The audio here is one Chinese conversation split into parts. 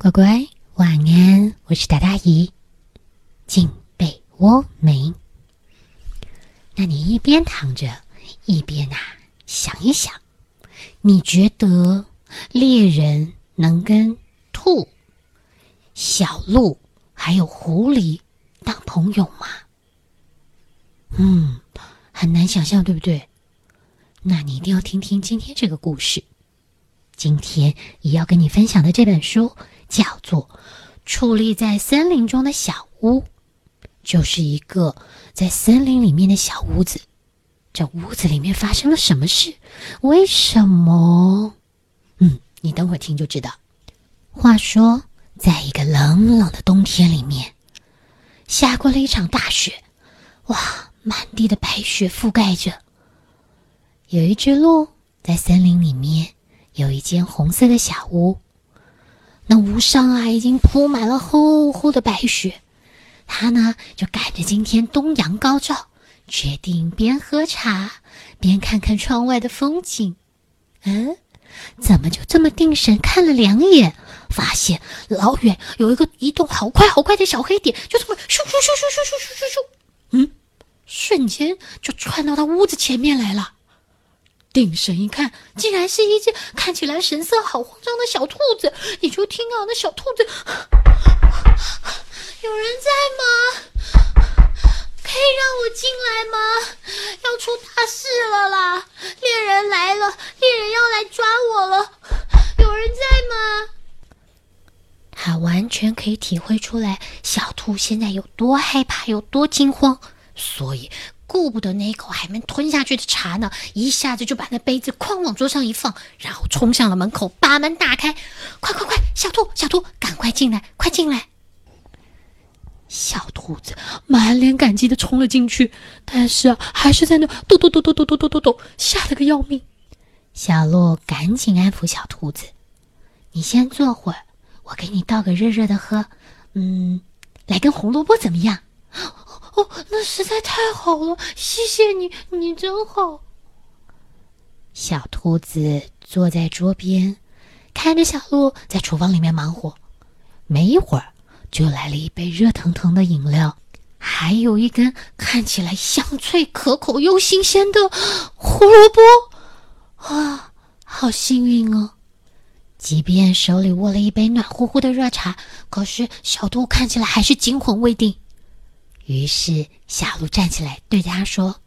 乖乖，晚安！我是大大姨，进被窝没？那你一边躺着，一边啊想一想，你觉得猎人能跟兔、小鹿还有狐狸当朋友吗？嗯，很难想象，对不对？那你一定要听听今天这个故事。今天也要跟你分享的这本书叫做《矗立在森林中的小屋》，就是一个在森林里面的小屋子。这屋子里面发生了什么事？为什么？嗯，你等会儿听就知道。话说，在一个冷冷的冬天里面，下过了一场大雪，哇，满地的白雪覆盖着。有一只鹿在森林里面。有一间红色的小屋，那屋上啊已经铺满了厚厚的白雪。他呢就赶着今天东阳高照，决定边喝茶边看看窗外的风景。嗯，怎么就这么定神看了两眼，发现老远有一个移动好快好快的小黑点，就这么咻咻咻咻咻咻咻咻咻，嗯，瞬间就窜到他屋子前面来了。定神一看，竟然是一只看起来神色好慌张的小兔子。你就听啊，那小兔子，有人在吗？可以让我进来吗？要出大事了啦！猎人来了，猎人要来抓我了。有人在吗？他完全可以体会出来，小兔现在有多害怕，有多惊慌，所以。顾不得那一口还没吞下去的茶呢，一下子就把那杯子哐往桌上一放，然后冲向了门口，把门打开，快快快，小兔小兔，赶快进来，快进来！小兔子满脸感激的冲了进去，但是，还是在那抖抖抖抖抖抖抖抖抖，吓得个要命。小鹿赶紧安抚小兔子：“你先坐会儿，我给你倒个热热的喝。嗯，来根红萝卜怎么样？”哦，那实在太好了，谢谢你，你真好。小兔子坐在桌边，看着小鹿在厨房里面忙活。没一会儿，就来了一杯热腾腾的饮料，还有一根看起来香脆可口又新鲜的胡萝卜。啊，好幸运哦！即便手里握了一杯暖乎乎的热茶，可是小兔看起来还是惊魂未定。于是，小鹿站起来，对他说：“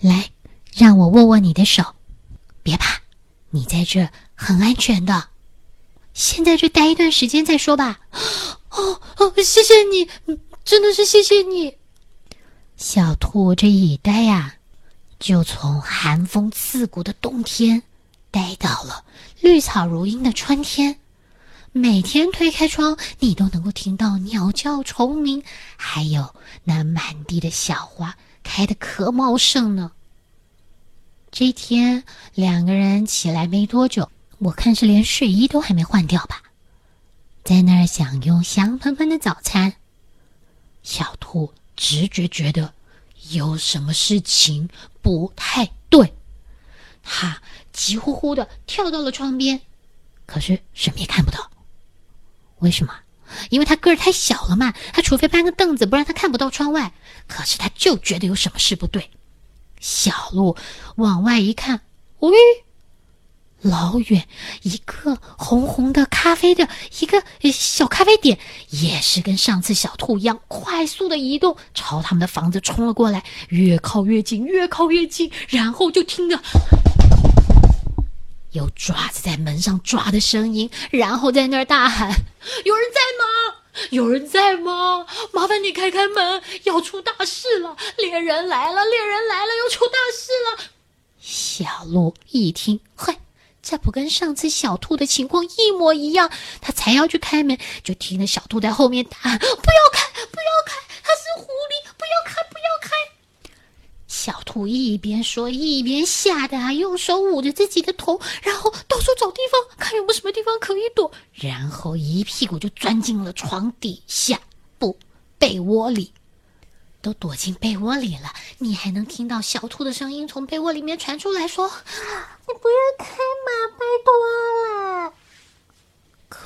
来，让我握握你的手，别怕，你在这很安全的。先在这待一段时间再说吧。”“哦哦，谢谢你，真的是谢谢你。”小兔这一待呀，就从寒风刺骨的冬天，待到了绿草如茵的春天。每天推开窗，你都能够听到鸟叫、虫鸣，还有那满地的小花开的可茂盛呢。这天，两个人起来没多久，我看是连睡衣都还没换掉吧，在那儿享用香喷喷的早餐。小兔直觉觉得有什么事情不太对，它急呼呼的跳到了窗边，可是什么也看不到。为什么？因为他个儿太小了嘛。他除非搬个凳子，不然他看不到窗外。可是他就觉得有什么事不对。小鹿往外一看，喂，老远一个红红的咖啡的一个小咖啡点，也是跟上次小兔一样，快速的移动，朝他们的房子冲了过来，越靠越近，越靠越近，然后就听着。有爪子在门上抓的声音，然后在那儿大喊：“有人在吗？有人在吗？麻烦你开开门，要出大事了！猎人来了，猎人来了，要出大事了！”小鹿一听，嘿，这不跟上次小兔的情况一模一样？他才要去开门，就听着小兔在后面大喊：“不要开，不要开！他是狐狸，不要开，不要开！”一边说一边吓得啊，用手捂着自己的头，然后到处找地方，看有没有什么地方可以躲，然后一屁股就钻进了床底下，不，被窝里，都躲进被窝里了。你还能听到小兔的声音从被窝里面传出来，说：“你不要开嘛，拜托了。”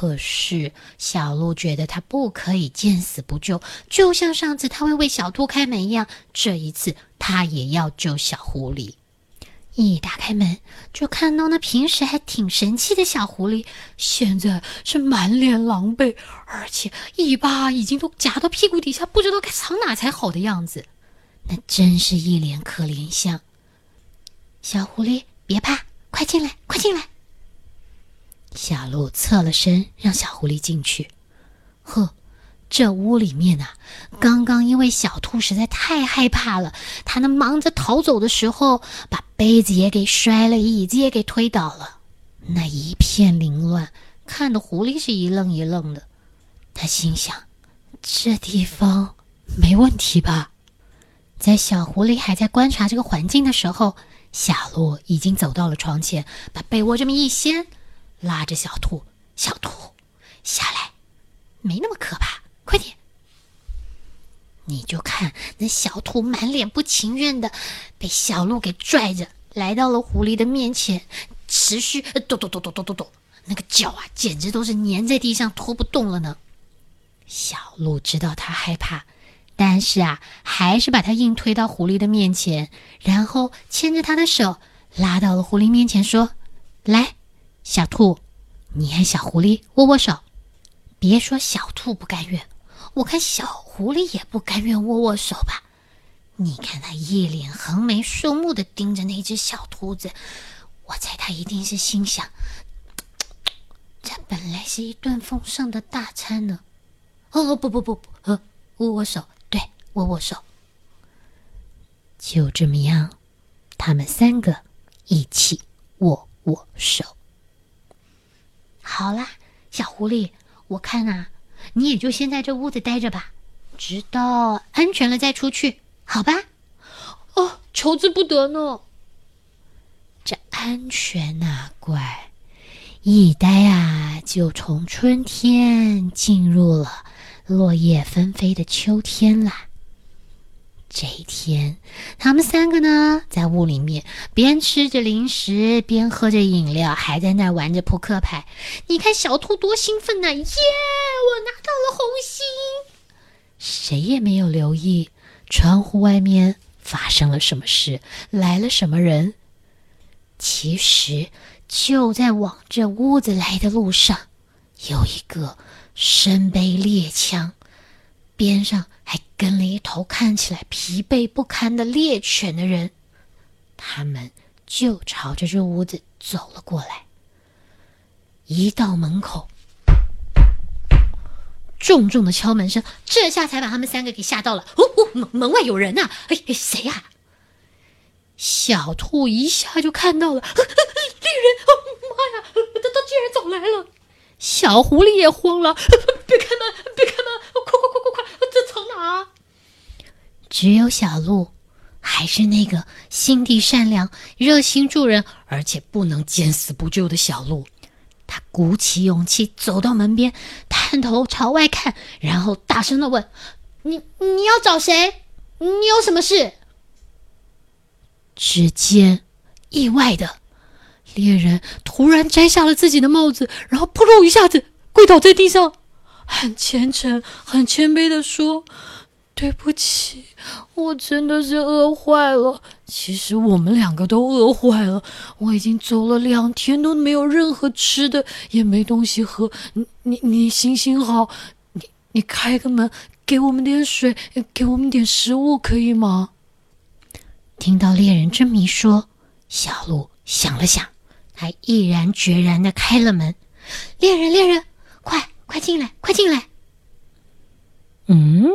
可是小鹿觉得他不可以见死不救，就像上次他会为小兔开门一样，这一次他也要救小狐狸。一打开门，就看到那平时还挺神气的小狐狸，现在是满脸狼狈，而且尾巴已经都夹到屁股底下，不知道该藏哪才好的样子。那真是一脸可怜相。小狐狸，别怕，快进来，快进来。小鹿侧了身，让小狐狸进去。呵。这屋里面啊，刚刚因为小兔实在太害怕了，它那忙着逃走的时候，把杯子也给摔了，椅子也给推倒了，那一片凌乱，看得狐狸是一愣一愣的。他心想：这地方没问题吧？在小狐狸还在观察这个环境的时候，小鹿已经走到了床前，把被窝这么一掀，拉着小兔：“小兔，下来，没那么可怕。”快点！你就看那小兔满脸不情愿的，被小鹿给拽着来到了狐狸的面前，持续抖抖抖抖抖抖抖，那个脚啊，简直都是粘在地上拖不动了呢。小鹿知道它害怕，但是啊，还是把它硬推到狐狸的面前，然后牵着它的手拉到了狐狸面前，说：“来，小兔，你和小狐狸握握手。别说小兔不甘愿。”我看小狐狸也不甘愿握握手吧？你看他一脸横眉竖目的盯着那只小兔子，我猜他一定是心想：这本来是一顿丰盛的大餐呢。哦不不不不，呃，握握手，对，握握手。就这么样，他们三个一起握握手。好啦，小狐狸，我看啊。你也就先在这屋子待着吧，直到安全了再出去，好吧？哦，求之不得呢。这安全呐，乖，一待啊，就从春天进入了落叶纷飞的秋天啦。这一天，他们三个呢，在屋里面边吃着零食，边喝着饮料，还在那玩着扑克牌。你看小兔多兴奋呐！耶，我拿到了红心！谁也没有留意窗户外面发生了什么事，来了什么人。其实，就在往这屋子来的路上，有一个身背猎枪，边上。还跟了一头看起来疲惫不堪的猎犬的人，他们就朝着这屋子走了过来。一到门口，重重的敲门声，这下才把他们三个给吓到了。哦哦，门门外有人呐！哎，谁呀？小兔一下就看到了猎人！妈呀，他他竟然走来了！小狐狸也慌了，别开门，别开门，快！只有小鹿，还是那个心地善良、热心助人，而且不能见死不救的小鹿。他鼓起勇气走到门边，探头朝外看，然后大声的问：“你你要找谁？你有什么事？”只见意外的猎人突然摘下了自己的帽子，然后扑通一下子跪倒在地上。很虔诚、很谦卑的说：“对不起，我真的是饿坏了。其实我们两个都饿坏了。我已经走了两天，都没有任何吃的，也没东西喝。你、你、你行行好，你、你开个门，给我们点水，给我们点食物，可以吗？”听到猎人这么一说，小鹿想了想，他毅然决然的开了门。猎人，猎人，快！快进来，快进来！嗯，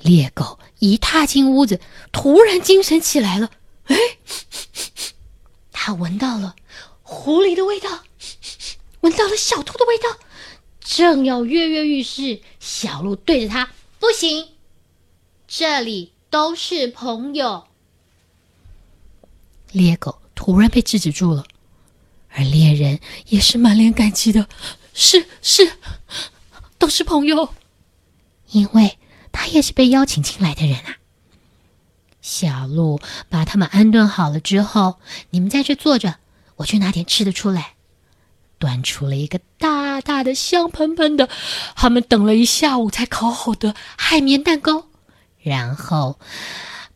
猎狗一踏进屋子，突然精神起来了。哎，他闻到了狐狸的味道，闻到了小兔的味道，正要跃跃欲试。小鹿对着他：“不行，这里都是朋友。”猎狗突然被制止住了，而猎人也是满脸感激的。是是，都是朋友，因为他也是被邀请进来的人啊。小鹿把他们安顿好了之后，你们在这坐着，我去拿点吃的出来。端出了一个大大的、香喷喷的。他们等了一下午才烤好的海绵蛋糕，然后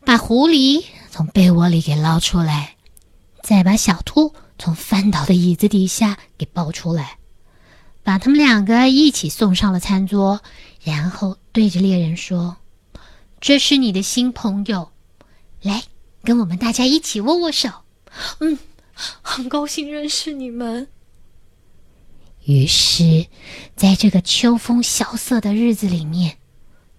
把狐狸从被窝里给捞出来，再把小兔从翻倒的椅子底下给抱出来，把他们两个一起送上了餐桌，然后对着猎人说：“这是你的新朋友，来跟我们大家一起握握手。”嗯。很高兴认识你们。于是，在这个秋风萧瑟的日子里面，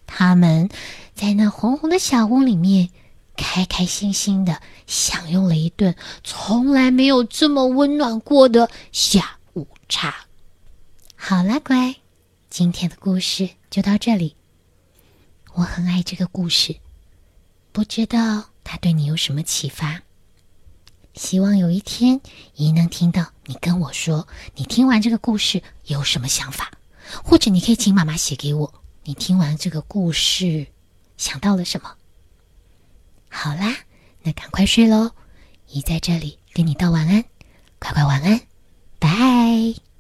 他们在那红红的小屋里面，开开心心的享用了一顿从来没有这么温暖过的下午茶。好啦，乖，今天的故事就到这里。我很爱这个故事，不知道它对你有什么启发。希望有一天，姨能听到你跟我说，你听完这个故事有什么想法，或者你可以请妈妈写给我，你听完这个故事想到了什么。好啦，那赶快睡喽，姨在这里跟你道晚安，快快晚安，拜。